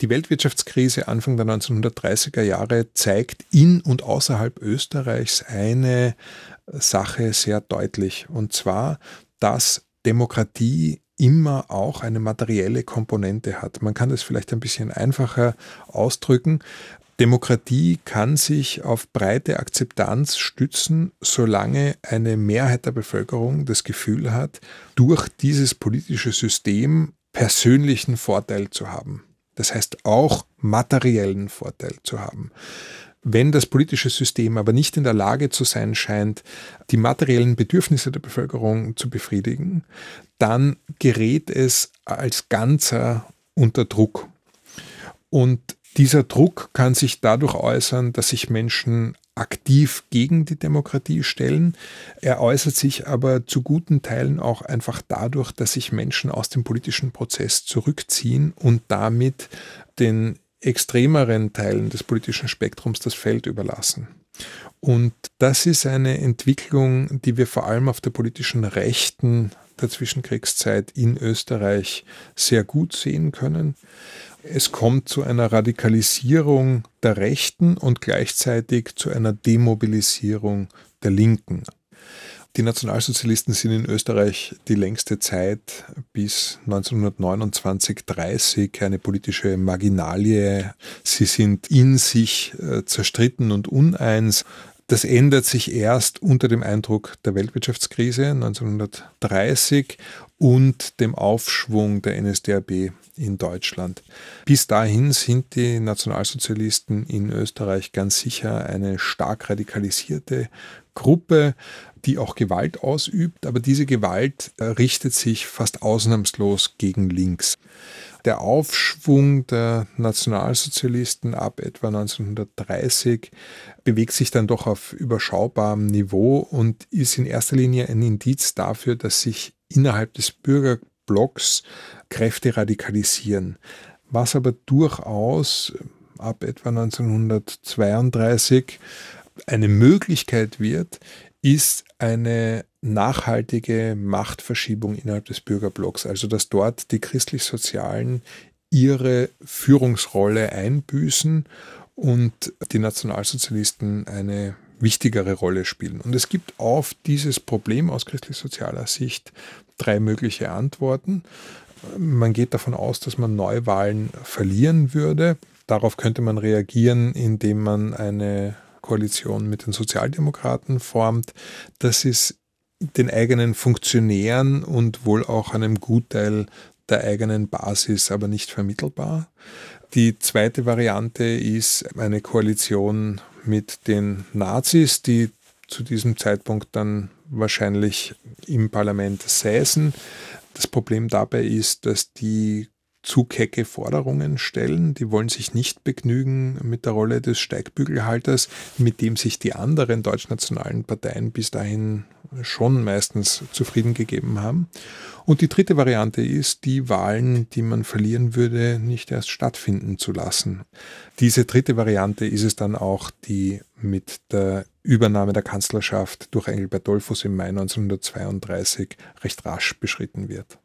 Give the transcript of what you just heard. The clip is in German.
Die Weltwirtschaftskrise Anfang der 1930er Jahre zeigt in und außerhalb Österreichs eine Sache sehr deutlich. Und zwar, dass Demokratie immer auch eine materielle Komponente hat. Man kann das vielleicht ein bisschen einfacher ausdrücken. Demokratie kann sich auf breite Akzeptanz stützen, solange eine Mehrheit der Bevölkerung das Gefühl hat, durch dieses politische System persönlichen Vorteil zu haben. Das heißt auch materiellen Vorteil zu haben. Wenn das politische System aber nicht in der Lage zu sein scheint, die materiellen Bedürfnisse der Bevölkerung zu befriedigen, dann gerät es als Ganzer unter Druck. Und dieser Druck kann sich dadurch äußern, dass sich Menschen aktiv gegen die Demokratie stellen. Er äußert sich aber zu guten Teilen auch einfach dadurch, dass sich Menschen aus dem politischen Prozess zurückziehen und damit den extremeren Teilen des politischen Spektrums das Feld überlassen. Und das ist eine Entwicklung, die wir vor allem auf der politischen Rechten der Zwischenkriegszeit in Österreich sehr gut sehen können. Es kommt zu einer Radikalisierung der Rechten und gleichzeitig zu einer Demobilisierung der Linken. Die Nationalsozialisten sind in Österreich die längste Zeit bis 1929, 30 eine politische Marginalie. Sie sind in sich äh, zerstritten und uneins. Das ändert sich erst unter dem Eindruck der Weltwirtschaftskrise 1930 und dem Aufschwung der NSDAP in Deutschland. Bis dahin sind die Nationalsozialisten in Österreich ganz sicher eine stark radikalisierte Gruppe, die auch Gewalt ausübt, aber diese Gewalt äh, richtet sich fast ausnahmslos gegen links. Der Aufschwung der Nationalsozialisten ab etwa 1930 bewegt sich dann doch auf überschaubarem Niveau und ist in erster Linie ein Indiz dafür, dass sich innerhalb des Bürgerblocks Kräfte radikalisieren. Was aber durchaus ab etwa 1932 eine Möglichkeit wird, ist eine nachhaltige Machtverschiebung innerhalb des Bürgerblocks, also dass dort die christlich-sozialen ihre Führungsrolle einbüßen und die Nationalsozialisten eine wichtigere Rolle spielen. Und es gibt auf dieses Problem aus christlich-sozialer Sicht drei mögliche Antworten. Man geht davon aus, dass man Neuwahlen verlieren würde. Darauf könnte man reagieren, indem man eine Koalition mit den Sozialdemokraten formt. Das ist den eigenen Funktionären und wohl auch einem Gutteil der eigenen Basis aber nicht vermittelbar. Die zweite Variante ist eine Koalition mit den Nazis, die zu diesem Zeitpunkt dann wahrscheinlich im Parlament säßen. Das Problem dabei ist, dass die zu kecke Forderungen stellen. Die wollen sich nicht begnügen mit der Rolle des Steigbügelhalters, mit dem sich die anderen deutschnationalen Parteien bis dahin schon meistens zufrieden gegeben haben. Und die dritte Variante ist, die Wahlen, die man verlieren würde, nicht erst stattfinden zu lassen. Diese dritte Variante ist es dann auch, die mit der Übernahme der Kanzlerschaft durch Engelbert Dollfuss im Mai 1932 recht rasch beschritten wird.